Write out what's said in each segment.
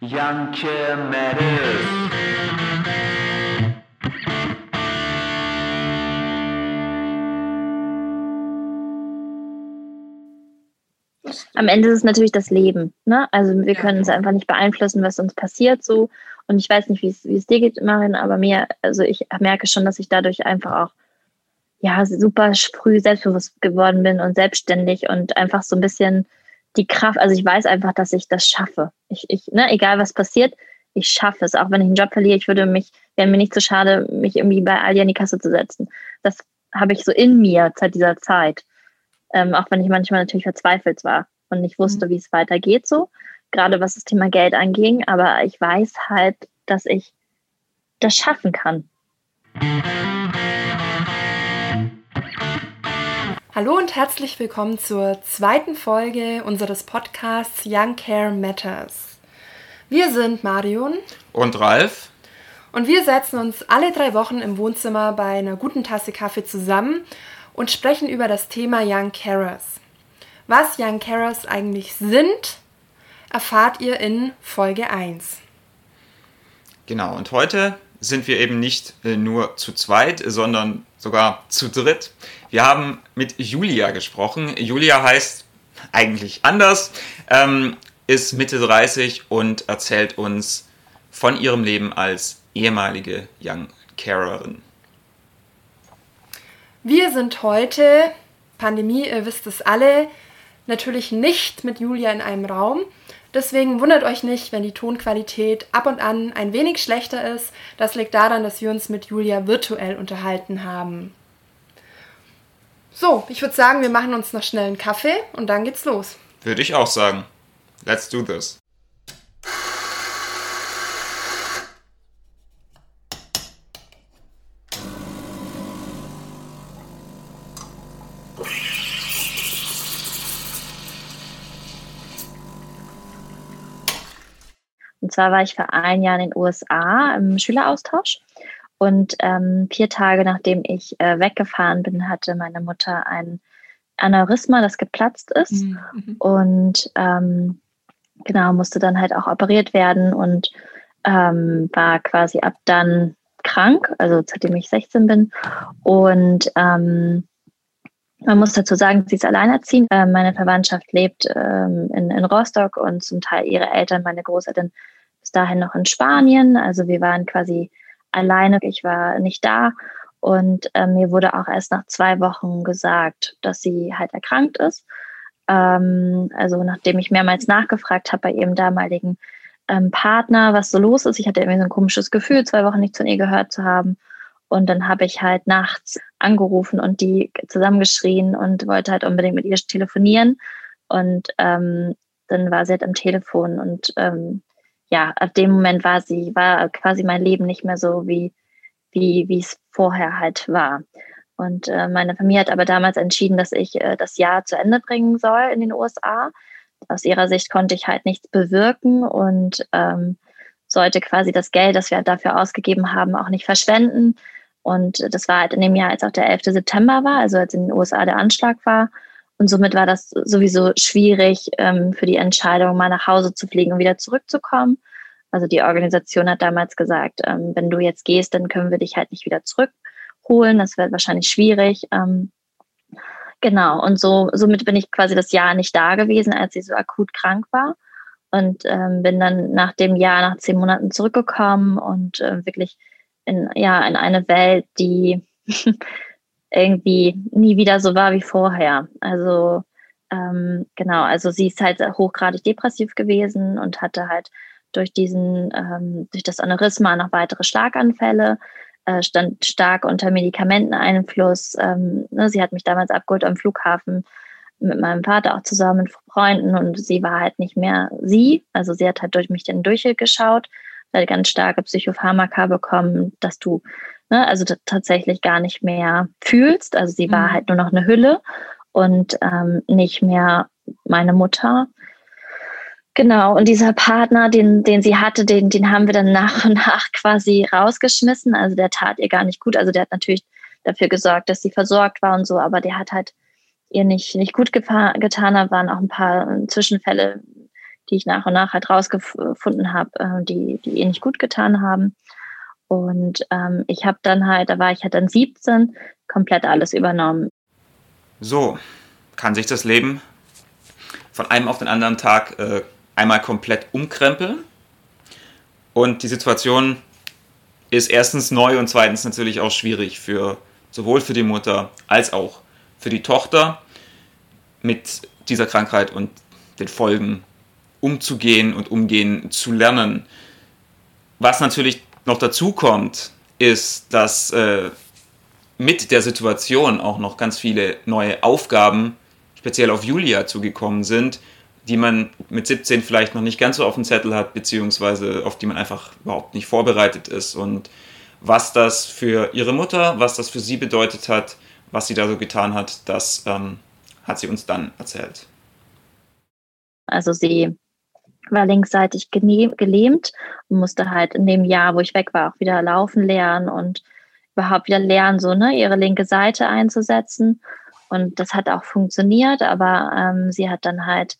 Janke Matters. Am Ende ist es natürlich das Leben. Ne? Also wir können es einfach nicht beeinflussen, was uns passiert so. Und ich weiß nicht, wie es dir geht, Marin, aber mir, also ich merke schon, dass ich dadurch einfach auch ja super früh selbstbewusst geworden bin und selbstständig und einfach so ein bisschen die Kraft, also ich weiß einfach, dass ich das schaffe. Ich, ich, ne, egal was passiert, ich schaffe es. Auch wenn ich einen Job verliere, ich würde mich, wäre mir nicht so schade, mich irgendwie bei Aldi an die Kasse zu setzen. Das habe ich so in mir seit dieser Zeit. Ähm, auch wenn ich manchmal natürlich verzweifelt war und nicht wusste, mhm. wie es weitergeht, so. Gerade was das Thema Geld anging. Aber ich weiß halt, dass ich das schaffen kann. Hallo und herzlich willkommen zur zweiten Folge unseres Podcasts Young Care Matters. Wir sind Marion und Ralf und wir setzen uns alle drei Wochen im Wohnzimmer bei einer guten Tasse Kaffee zusammen und sprechen über das Thema Young Carers. Was Young Carers eigentlich sind, erfahrt ihr in Folge 1. Genau, und heute sind wir eben nicht äh, nur zu zweit, sondern sogar zu dritt. Wir haben mit Julia gesprochen. Julia heißt eigentlich anders, ähm, ist Mitte 30 und erzählt uns von ihrem Leben als ehemalige Young Carerin. Wir sind heute, Pandemie, ihr wisst es alle, natürlich nicht mit Julia in einem Raum. Deswegen wundert euch nicht, wenn die Tonqualität ab und an ein wenig schlechter ist. Das liegt daran, dass wir uns mit Julia virtuell unterhalten haben. So, ich würde sagen, wir machen uns noch schnell einen Kaffee und dann geht's los. Würde ich auch sagen. Let's do this. Zwar war ich vor ein Jahr in den USA im Schüleraustausch und ähm, vier Tage nachdem ich äh, weggefahren bin, hatte meine Mutter ein Aneurysma, das geplatzt ist. Mhm. mhm. Und ähm, genau, musste dann halt auch operiert werden und ähm, war quasi ab dann krank, also seitdem ich 16 bin. Und ähm, man muss dazu sagen, sie ist alleinerziehend. Äh, meine Verwandtschaft lebt ähm, in, in Rostock und zum Teil ihre Eltern, meine Großeltern, bis dahin noch in Spanien. Also wir waren quasi alleine. Ich war nicht da. Und äh, mir wurde auch erst nach zwei Wochen gesagt, dass sie halt erkrankt ist. Ähm, also nachdem ich mehrmals nachgefragt habe bei ihrem damaligen ähm, Partner, was so los ist. Ich hatte irgendwie so ein komisches Gefühl, zwei Wochen nicht von ihr gehört zu haben. Und dann habe ich halt nachts angerufen und die zusammengeschrien und wollte halt unbedingt mit ihr telefonieren. Und ähm, dann war sie halt am Telefon und ähm, ja, ab dem Moment war sie, war quasi mein Leben nicht mehr so, wie, wie, wie es vorher halt war. Und äh, meine Familie hat aber damals entschieden, dass ich äh, das Jahr zu Ende bringen soll in den USA. Aus ihrer Sicht konnte ich halt nichts bewirken und ähm, sollte quasi das Geld, das wir dafür ausgegeben haben, auch nicht verschwenden. Und das war halt in dem Jahr, als auch der 11. September war, also als in den USA der Anschlag war. Und somit war das sowieso schwierig ähm, für die Entscheidung, mal nach Hause zu fliegen und wieder zurückzukommen. Also die Organisation hat damals gesagt, ähm, wenn du jetzt gehst, dann können wir dich halt nicht wieder zurückholen. Das wird wahrscheinlich schwierig. Ähm, genau. Und so somit bin ich quasi das Jahr nicht da gewesen, als sie so akut krank war. Und ähm, bin dann nach dem Jahr, nach zehn Monaten zurückgekommen und äh, wirklich in, ja, in eine Welt, die irgendwie nie wieder so war wie vorher. Also ähm, genau, also sie ist halt hochgradig depressiv gewesen und hatte halt durch diesen, ähm, durch das Aneurysma noch weitere Schlaganfälle, äh, stand stark unter Medikamenteneinfluss. Ähm, ne, sie hat mich damals abgeholt am Flughafen mit meinem Vater auch zusammen mit Freunden und sie war halt nicht mehr sie. Also sie hat halt durch mich den durchgeschaut, hat ganz starke Psychopharmaka bekommen, dass du ne, also tatsächlich gar nicht mehr fühlst. Also sie war mhm. halt nur noch eine Hülle und ähm, nicht mehr meine Mutter. Genau, und dieser Partner, den, den sie hatte, den, den haben wir dann nach und nach quasi rausgeschmissen. Also der tat ihr gar nicht gut. Also der hat natürlich dafür gesorgt, dass sie versorgt war und so, aber der hat halt ihr nicht, nicht gut getan. Da waren auch ein paar Zwischenfälle die ich nach und nach halt rausgefunden habe, äh, die, die ihr nicht gut getan haben. Und ähm, ich habe dann halt, da war ich halt dann 17, komplett alles übernommen. So kann sich das Leben von einem auf den anderen Tag äh, einmal komplett umkrempeln. Und die Situation ist erstens neu und zweitens natürlich auch schwierig für sowohl für die Mutter als auch für die Tochter mit dieser Krankheit und den Folgen umzugehen und umgehen zu lernen. Was natürlich noch dazu kommt, ist, dass äh, mit der Situation auch noch ganz viele neue Aufgaben, speziell auf Julia, zugekommen sind, die man mit 17 vielleicht noch nicht ganz so auf dem Zettel hat, beziehungsweise auf die man einfach überhaupt nicht vorbereitet ist. Und was das für ihre Mutter, was das für sie bedeutet hat, was sie da so getan hat, das ähm, hat sie uns dann erzählt. Also sie war linksseitig gelähmt und musste halt in dem Jahr, wo ich weg war, auch wieder laufen lernen und überhaupt wieder lernen, so ne, ihre linke Seite einzusetzen. Und das hat auch funktioniert, aber ähm, sie hat dann halt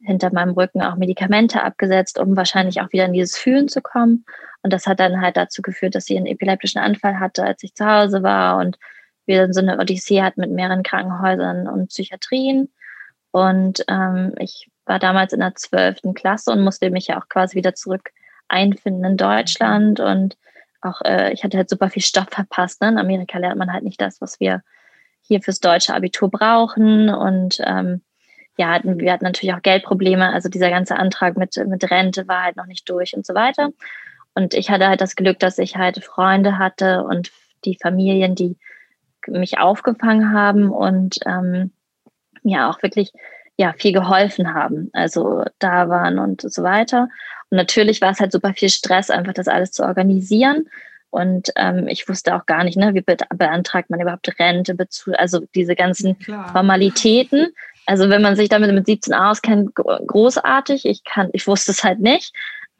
hinter meinem Rücken auch Medikamente abgesetzt, um wahrscheinlich auch wieder in dieses Fühlen zu kommen. Und das hat dann halt dazu geführt, dass sie einen epileptischen Anfall hatte, als ich zu Hause war und wir dann so eine Odyssee hatten mit mehreren Krankenhäusern und Psychiatrien. Und ähm, ich war damals in der zwölften Klasse und musste mich ja auch quasi wieder zurück einfinden in Deutschland. Und auch, äh, ich hatte halt super viel Stoff verpasst. Ne? In Amerika lernt man halt nicht das, was wir hier fürs deutsche Abitur brauchen. Und ähm, ja, hatten, wir hatten natürlich auch Geldprobleme. Also dieser ganze Antrag mit, mit Rente war halt noch nicht durch und so weiter. Und ich hatte halt das Glück, dass ich halt Freunde hatte und die Familien, die mich aufgefangen haben und ähm, mir auch wirklich ja viel geholfen haben. Also da waren und so weiter. Und natürlich war es halt super viel Stress, einfach das alles zu organisieren. Und ähm, ich wusste auch gar nicht, ne, wie beantragt man überhaupt Rente, also diese ganzen Klar. Formalitäten. Also wenn man sich damit mit 17 auskennt, großartig. Ich kann, ich wusste es halt nicht.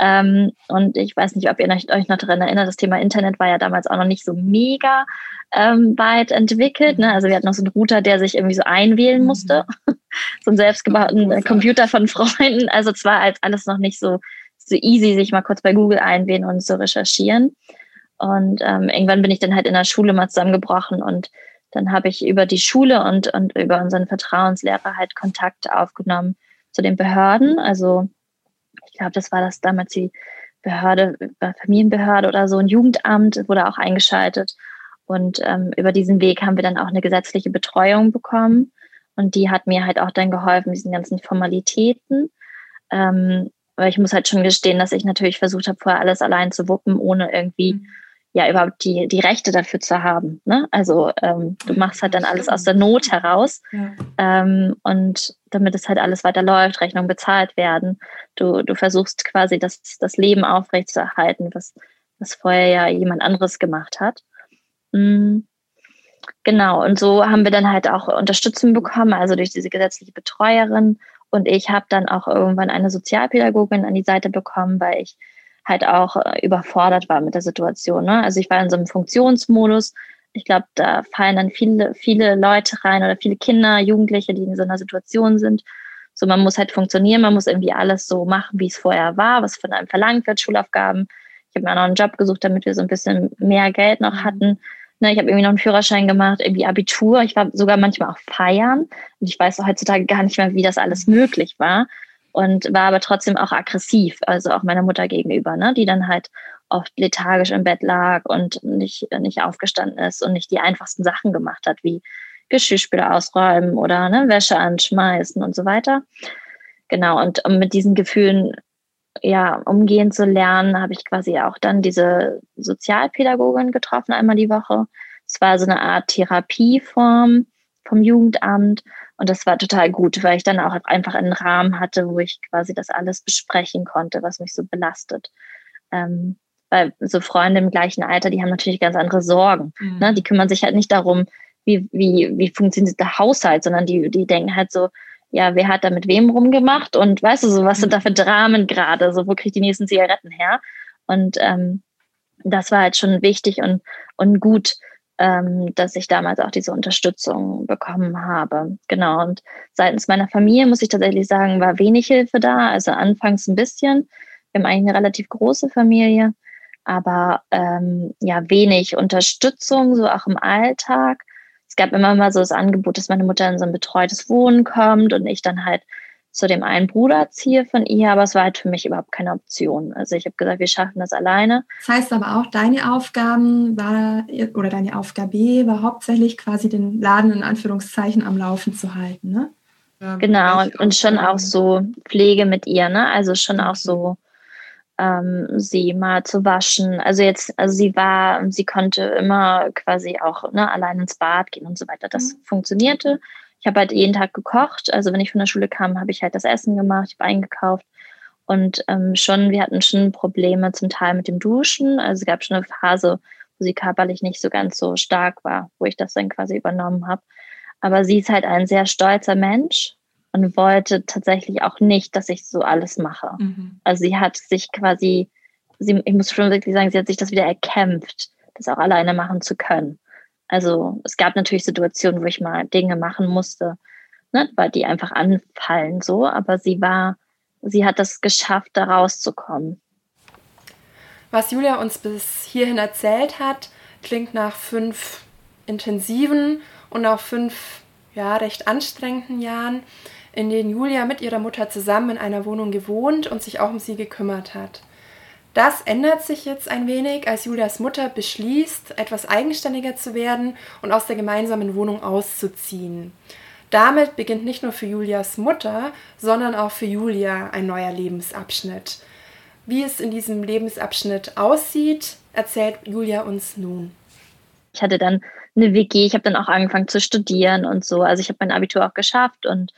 Ähm, und ich weiß nicht, ob ihr euch noch daran erinnert, das Thema Internet war ja damals auch noch nicht so mega ähm, weit entwickelt. Ne? Also wir hatten noch so einen Router, der sich irgendwie so einwählen musste. Mhm. so einen selbstgebauten Computer von Freunden. Also es war als alles noch nicht so, so easy, sich mal kurz bei Google einwählen und zu recherchieren. Und ähm, irgendwann bin ich dann halt in der Schule mal zusammengebrochen und dann habe ich über die Schule und, und über unseren Vertrauenslehrer halt Kontakt aufgenommen zu den Behörden. Also glaube, das war das damals die Behörde, Familienbehörde oder so, ein Jugendamt wurde auch eingeschaltet. Und ähm, über diesen Weg haben wir dann auch eine gesetzliche Betreuung bekommen. Und die hat mir halt auch dann geholfen, diesen ganzen Formalitäten. Ähm, aber ich muss halt schon gestehen, dass ich natürlich versucht habe, vorher alles allein zu wuppen, ohne irgendwie mhm ja überhaupt die, die Rechte dafür zu haben. Ne? Also ähm, du machst halt dann alles aus der Not heraus ja. ähm, und damit es halt alles weiterläuft, Rechnungen bezahlt werden. Du, du versuchst quasi das, das Leben aufrechtzuerhalten, was, was vorher ja jemand anderes gemacht hat. Mhm. Genau, und so haben wir dann halt auch Unterstützung bekommen, also durch diese gesetzliche Betreuerin. Und ich habe dann auch irgendwann eine Sozialpädagogin an die Seite bekommen, weil ich halt auch äh, überfordert war mit der Situation. Ne? Also ich war in so einem Funktionsmodus. Ich glaube, da fallen dann viele, viele Leute rein oder viele Kinder, Jugendliche, die in so einer Situation sind. So, man muss halt funktionieren, man muss irgendwie alles so machen, wie es vorher war, was von einem verlangt wird, Schulaufgaben. Ich habe mir auch noch einen Job gesucht, damit wir so ein bisschen mehr Geld noch mhm. hatten. Ne, ich habe irgendwie noch einen Führerschein gemacht, irgendwie Abitur. Ich war sogar manchmal auch feiern. Und ich weiß heutzutage gar nicht mehr, wie das alles möglich war und war aber trotzdem auch aggressiv, also auch meiner Mutter gegenüber, ne, die dann halt oft lethargisch im Bett lag und nicht, nicht aufgestanden ist und nicht die einfachsten Sachen gemacht hat, wie Geschirrspüler ausräumen oder ne, Wäsche anschmeißen und so weiter. Genau, und um mit diesen Gefühlen ja, umgehen zu lernen, habe ich quasi auch dann diese Sozialpädagogin getroffen, einmal die Woche. Es war so eine Art Therapieform vom Jugendamt und das war total gut, weil ich dann auch einfach einen Rahmen hatte, wo ich quasi das alles besprechen konnte, was mich so belastet. Ähm, weil so Freunde im gleichen Alter, die haben natürlich ganz andere Sorgen. Mhm. Ne? Die kümmern sich halt nicht darum, wie, wie, wie funktioniert der Haushalt, sondern die, die denken halt so, ja, wer hat da mit wem rumgemacht und weißt du, so was sind da für Dramen gerade, so wo kriege ich die nächsten Zigaretten her? Und ähm, das war halt schon wichtig und, und gut, ähm, dass ich damals auch diese Unterstützung bekommen habe. Genau. Und seitens meiner Familie muss ich tatsächlich sagen, war wenig Hilfe da. Also anfangs ein bisschen. Wir haben eigentlich eine relativ große Familie, aber ähm, ja, wenig Unterstützung, so auch im Alltag. Es gab immer mal so das Angebot, dass meine Mutter in so ein betreutes Wohnen kommt und ich dann halt zu dem einen Bruder ziehe von ihr, aber es war halt für mich überhaupt keine Option. Also ich habe gesagt, wir schaffen das alleine. Das heißt aber auch, deine Aufgaben war oder deine Aufgabe war hauptsächlich quasi den Laden in Anführungszeichen am Laufen zu halten, ne? genau, und, und schon auch so Pflege mit ihr, ne? Also schon auch so ähm, sie mal zu waschen. Also jetzt, also sie war, sie konnte immer quasi auch ne, allein ins Bad gehen und so weiter. Das mhm. funktionierte. Ich habe halt jeden Tag gekocht. Also wenn ich von der Schule kam, habe ich halt das Essen gemacht, ich habe eingekauft. Und ähm, schon, wir hatten schon Probleme zum Teil mit dem Duschen. Also es gab schon eine Phase, wo sie körperlich nicht so ganz so stark war, wo ich das dann quasi übernommen habe. Aber sie ist halt ein sehr stolzer Mensch und wollte tatsächlich auch nicht, dass ich so alles mache. Mhm. Also sie hat sich quasi, sie, ich muss schon wirklich sagen, sie hat sich das wieder erkämpft, das auch alleine machen zu können. Also es gab natürlich Situationen, wo ich mal Dinge machen musste, ne, weil die einfach anfallen so, aber sie war, sie hat das geschafft, da rauszukommen. Was Julia uns bis hierhin erzählt hat, klingt nach fünf intensiven und auch fünf ja, recht anstrengenden Jahren, in denen Julia mit ihrer Mutter zusammen in einer Wohnung gewohnt und sich auch um sie gekümmert hat. Das ändert sich jetzt ein wenig, als Julias Mutter beschließt, etwas eigenständiger zu werden und aus der gemeinsamen Wohnung auszuziehen. Damit beginnt nicht nur für Julias Mutter, sondern auch für Julia ein neuer Lebensabschnitt. Wie es in diesem Lebensabschnitt aussieht, erzählt Julia uns nun. Ich hatte dann eine WG, ich habe dann auch angefangen zu studieren und so. Also ich habe mein Abitur auch geschafft und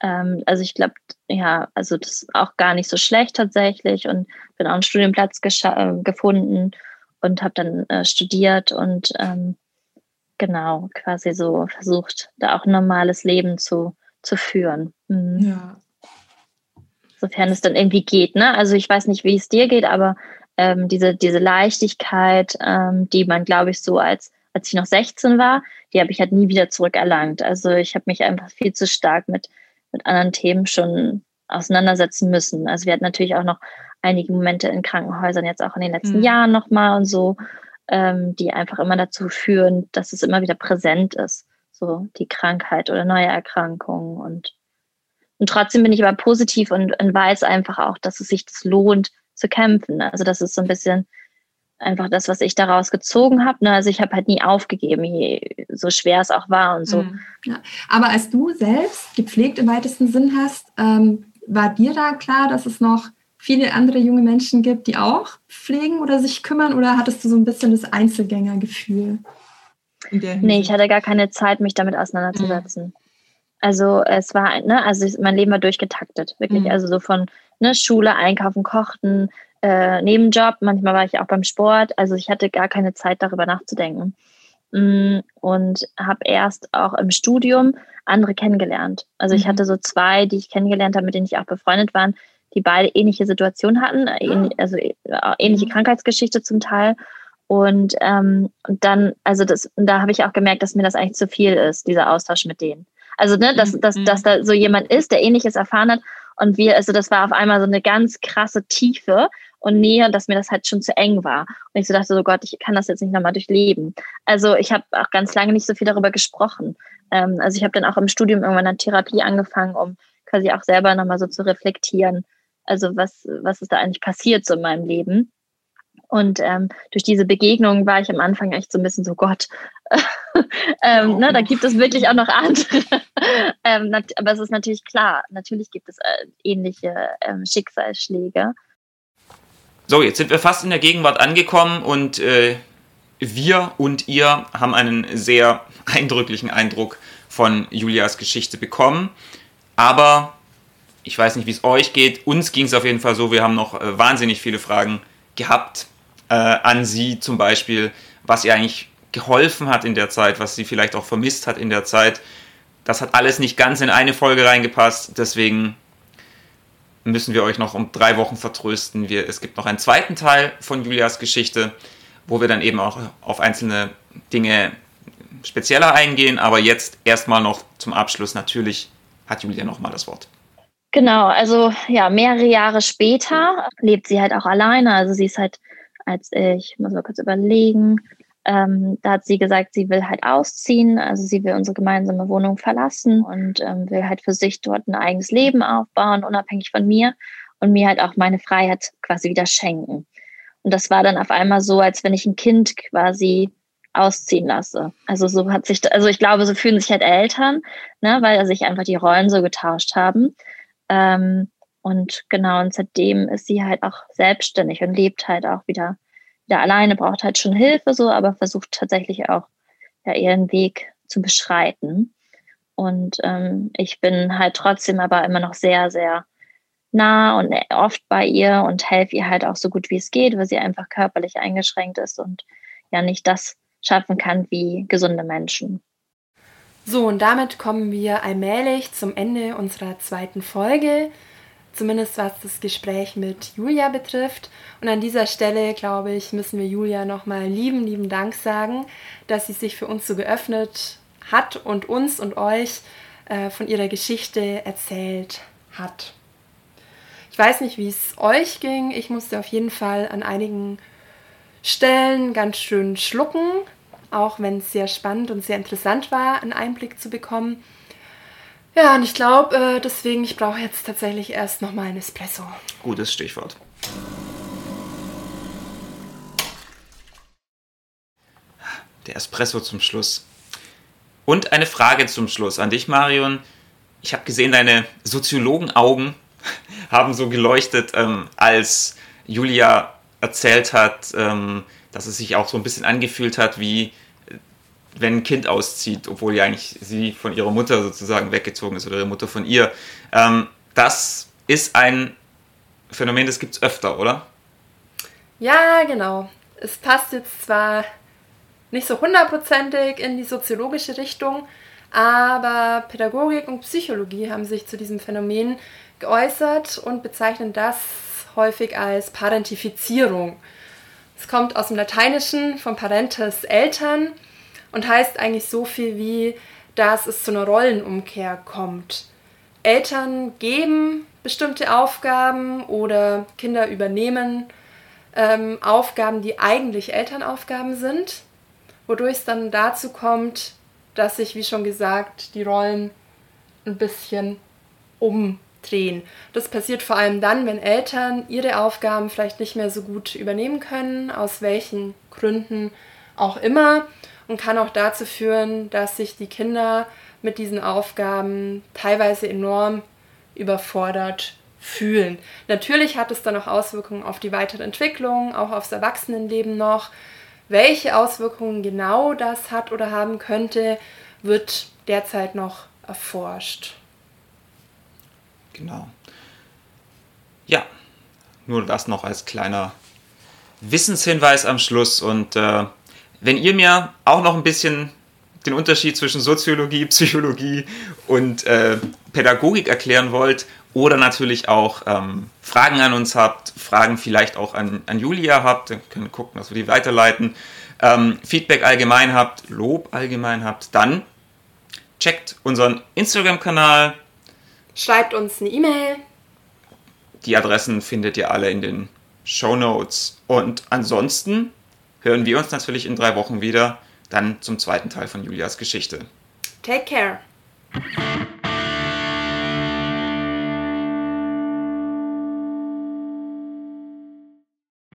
ähm, also ich glaube, ja, also das ist auch gar nicht so schlecht tatsächlich und bin auch einen Studienplatz äh, gefunden und habe dann äh, studiert und ähm, genau quasi so versucht, da auch ein normales Leben zu, zu führen. Mhm. Ja. Sofern es dann irgendwie geht, ne? Also ich weiß nicht, wie es dir geht, aber ähm, diese, diese Leichtigkeit, ähm, die man, glaube ich, so als, als ich noch 16 war, die habe ich halt nie wieder zurückerlangt. Also ich habe mich einfach viel zu stark mit mit anderen Themen schon auseinandersetzen müssen. Also wir hatten natürlich auch noch einige Momente in Krankenhäusern, jetzt auch in den letzten mhm. Jahren nochmal und so, ähm, die einfach immer dazu führen, dass es immer wieder präsent ist, so die Krankheit oder neue Erkrankungen. Und, und trotzdem bin ich aber positiv und, und weiß einfach auch, dass es sich das lohnt zu kämpfen. Also das ist so ein bisschen einfach das, was ich daraus gezogen habe. Ne? Also ich habe halt nie aufgegeben, je, so schwer es auch war und so. Mhm. Ja. Aber als du selbst gepflegt im weitesten Sinn hast, ähm, war dir da klar, dass es noch viele andere junge Menschen gibt, die auch pflegen oder sich kümmern? Oder hattest du so ein bisschen das Einzelgängergefühl? Nee, ich hatte gar keine Zeit, mich damit auseinanderzusetzen. Mhm. Also es war, ne, also mein Leben war durchgetaktet, wirklich. Mhm. Also so von ne, Schule, Einkaufen, Kochen, äh, Nebenjob. Manchmal war ich auch beim Sport. Also ich hatte gar keine Zeit, darüber nachzudenken. Mm, und habe erst auch im Studium andere kennengelernt. Also ich mhm. hatte so zwei, die ich kennengelernt habe, mit denen ich auch befreundet war, die beide ähnliche Situationen hatten, oh. also äh, ähnliche mhm. Krankheitsgeschichte zum Teil. Und ähm, dann, also das, da habe ich auch gemerkt, dass mir das eigentlich zu viel ist, dieser Austausch mit denen. Also, ne, dass, dass, dass da so jemand ist, der ähnliches erfahren hat und wir, also das war auf einmal so eine ganz krasse Tiefe und Nähe, dass mir das halt schon zu eng war. Und ich so dachte, so Gott, ich kann das jetzt nicht nochmal durchleben. Also ich habe auch ganz lange nicht so viel darüber gesprochen. Ähm, also ich habe dann auch im Studium irgendwann eine Therapie angefangen, um quasi auch selber nochmal so zu reflektieren. Also was, was ist da eigentlich passiert so in meinem Leben? Und ähm, durch diese Begegnung war ich am Anfang echt so ein bisschen so, Gott, ähm, ne, da gibt es wirklich auch noch andere. ähm, aber es ist natürlich klar, natürlich gibt es äh, ähnliche ähm, Schicksalsschläge. So, jetzt sind wir fast in der Gegenwart angekommen und äh, wir und ihr haben einen sehr eindrücklichen Eindruck von Julias Geschichte bekommen. Aber ich weiß nicht, wie es euch geht. Uns ging es auf jeden Fall so, wir haben noch äh, wahnsinnig viele Fragen gehabt äh, an sie zum Beispiel, was ihr eigentlich geholfen hat in der Zeit, was sie vielleicht auch vermisst hat in der Zeit. Das hat alles nicht ganz in eine Folge reingepasst, deswegen müssen wir euch noch um drei Wochen vertrösten. Wir, es gibt noch einen zweiten Teil von Julias Geschichte, wo wir dann eben auch auf einzelne Dinge spezieller eingehen, aber jetzt erstmal noch zum Abschluss natürlich hat Julia nochmal das Wort. Genau, also ja, mehrere Jahre später lebt sie halt auch alleine. Also sie ist halt, als ich muss mal kurz überlegen, ähm, da hat sie gesagt, sie will halt ausziehen, also sie will unsere gemeinsame Wohnung verlassen und ähm, will halt für sich dort ein eigenes Leben aufbauen, unabhängig von mir und mir halt auch meine Freiheit quasi wieder schenken. Und das war dann auf einmal so, als wenn ich ein Kind quasi ausziehen lasse. Also so hat sich, also ich glaube, so fühlen sich halt Eltern, ne, weil sich einfach die Rollen so getauscht haben. Ähm, und genau, und seitdem ist sie halt auch selbstständig und lebt halt auch wieder der alleine braucht halt schon Hilfe so, aber versucht tatsächlich auch ja, ihren Weg zu beschreiten. Und ähm, ich bin halt trotzdem aber immer noch sehr, sehr nah und oft bei ihr und helfe ihr halt auch so gut wie es geht, weil sie einfach körperlich eingeschränkt ist und ja nicht das schaffen kann wie gesunde Menschen. So, und damit kommen wir allmählich zum Ende unserer zweiten Folge zumindest was das Gespräch mit Julia betrifft. Und an dieser Stelle, glaube ich, müssen wir Julia nochmal lieben, lieben Dank sagen, dass sie sich für uns so geöffnet hat und uns und euch äh, von ihrer Geschichte erzählt hat. Ich weiß nicht, wie es euch ging. Ich musste auf jeden Fall an einigen Stellen ganz schön schlucken, auch wenn es sehr spannend und sehr interessant war, einen Einblick zu bekommen. Ja, und ich glaube, äh, deswegen, ich brauche jetzt tatsächlich erst nochmal ein Espresso. Gutes Stichwort. Der Espresso zum Schluss. Und eine Frage zum Schluss an dich, Marion. Ich habe gesehen, deine Soziologenaugen haben so geleuchtet, ähm, als Julia erzählt hat, ähm, dass es sich auch so ein bisschen angefühlt hat wie wenn ein Kind auszieht, obwohl ja eigentlich sie von ihrer Mutter sozusagen weggezogen ist oder ihre Mutter von ihr. Ähm, das ist ein Phänomen, das gibt es öfter, oder? Ja, genau. Es passt jetzt zwar nicht so hundertprozentig in die soziologische Richtung, aber Pädagogik und Psychologie haben sich zu diesem Phänomen geäußert und bezeichnen das häufig als Parentifizierung. Es kommt aus dem Lateinischen von parentes Eltern und heißt eigentlich so viel wie, dass es zu einer Rollenumkehr kommt. Eltern geben bestimmte Aufgaben oder Kinder übernehmen ähm, Aufgaben, die eigentlich Elternaufgaben sind, wodurch es dann dazu kommt, dass sich, wie schon gesagt, die Rollen ein bisschen umdrehen. Das passiert vor allem dann, wenn Eltern ihre Aufgaben vielleicht nicht mehr so gut übernehmen können, aus welchen Gründen auch immer und kann auch dazu führen, dass sich die Kinder mit diesen Aufgaben teilweise enorm überfordert fühlen. Natürlich hat es dann auch Auswirkungen auf die weitere Entwicklung, auch aufs Erwachsenenleben noch. Welche Auswirkungen genau das hat oder haben könnte, wird derzeit noch erforscht. Genau. Ja, nur das noch als kleiner Wissenshinweis am Schluss und äh, wenn ihr mir auch noch ein bisschen den Unterschied zwischen Soziologie, Psychologie und äh, Pädagogik erklären wollt oder natürlich auch ähm, Fragen an uns habt, Fragen vielleicht auch an, an Julia habt, dann können wir gucken, dass wir die weiterleiten, ähm, Feedback allgemein habt, Lob allgemein habt, dann checkt unseren Instagram-Kanal. Schreibt uns eine E-Mail. Die Adressen findet ihr alle in den Show Notes. Und ansonsten hören wir uns natürlich in drei Wochen wieder, dann zum zweiten Teil von Julias Geschichte. Take care.